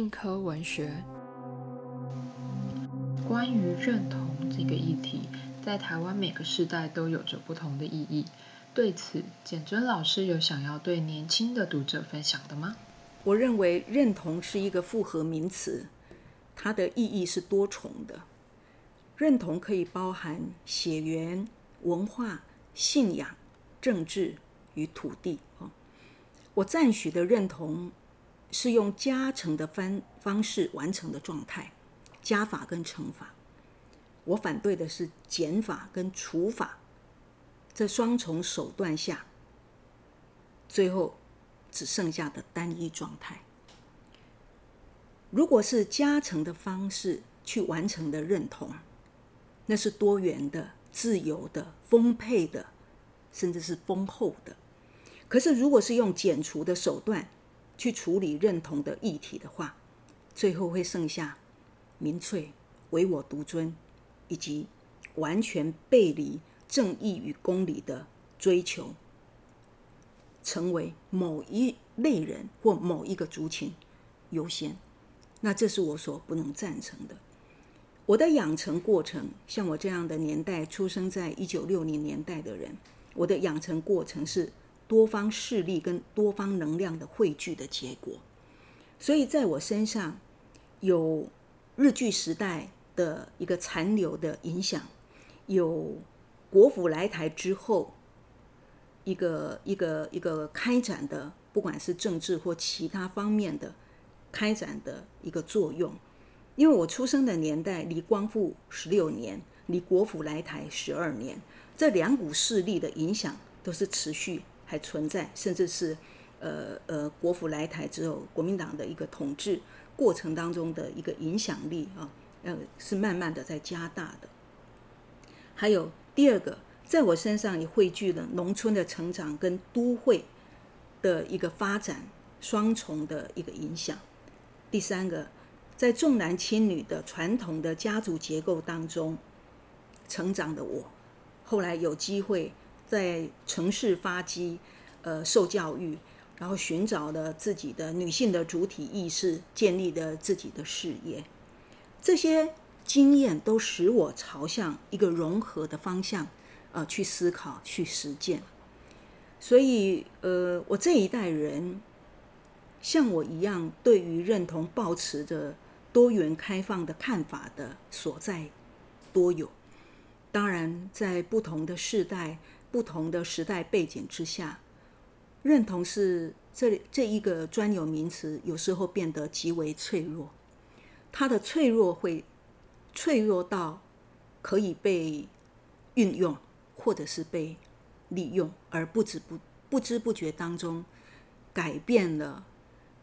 硬科文学。关于认同这个议题，在台湾每个时代都有着不同的意义。对此，简真老师有想要对年轻的读者分享的吗？我认为认同是一个复合名词，它的意义是多重的。认同可以包含血缘、文化、信仰、政治与土地。哦，我赞许的认同是用加成的方方式完成的状态，加法跟乘法。我反对的是减法跟除法。这双重手段下，最后只剩下的单一状态。如果是加成的方式去完成的认同，那是多元的、自由的、丰沛的，甚至是丰厚的。可是，如果是用减除的手段去处理认同的议题的话，最后会剩下民粹、唯我独尊，以及完全背离。正义与公理的追求，成为某一类人或某一个族群优先，那这是我所不能赞成的。我的养成过程，像我这样的年代出生在一九六零年代的人，我的养成过程是多方势力跟多方能量的汇聚的结果。所以在我身上有日据时代的一个残留的影响，有。国府来台之后，一个一个一个开展的，不管是政治或其他方面的开展的一个作用。因为我出生的年代离光复十六年，离国府来台十二年，这两股势力的影响都是持续还存在，甚至是呃呃国府来台之后，国民党的一个统治过程当中的一个影响力啊，呃是慢慢的在加大的，还有。第二个，在我身上也汇聚了农村的成长跟都会的一个发展双重的一个影响。第三个，在重男轻女的传统的家族结构当中成长的我，后来有机会在城市发迹，呃，受教育，然后寻找了自己的女性的主体意识，建立了自己的事业，这些。经验都使我朝向一个融合的方向，呃，去思考、去实践。所以，呃，我这一代人像我一样，对于认同、保持着多元开放的看法的所在多有。当然，在不同的世代、不同的时代背景之下，认同是这这一个专有名词，有时候变得极为脆弱。它的脆弱会。脆弱到可以被运用，或者是被利用，而不知不不知不觉当中改变了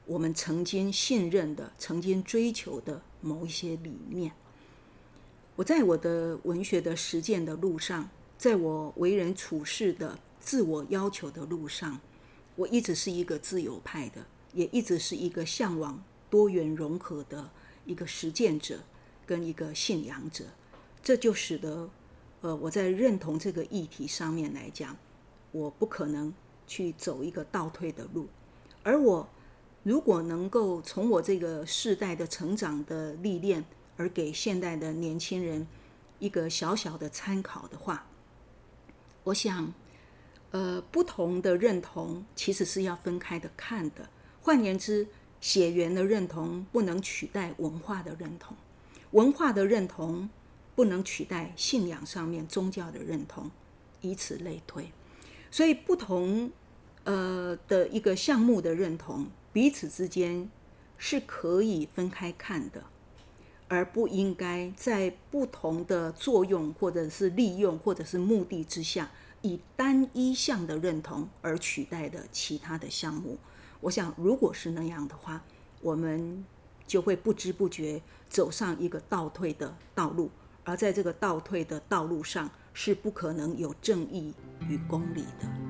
我们曾经信任的、曾经追求的某一些理念。我在我的文学的实践的路上，在我为人处事的自我要求的路上，我一直是一个自由派的，也一直是一个向往多元融合的一个实践者。跟一个信仰者，这就使得，呃，我在认同这个议题上面来讲，我不可能去走一个倒退的路。而我如果能够从我这个世代的成长的历练，而给现代的年轻人一个小小的参考的话，我想，呃，不同的认同其实是要分开的看的。换言之，血缘的认同不能取代文化的认同。文化的认同不能取代信仰上面宗教的认同，以此类推。所以，不同呃的一个项目的认同，彼此之间是可以分开看的，而不应该在不同的作用或者是利用或者是目的之下，以单一项的认同而取代的其他的项目。我想，如果是那样的话，我们。就会不知不觉走上一个倒退的道路，而在这个倒退的道路上，是不可能有正义与公理的。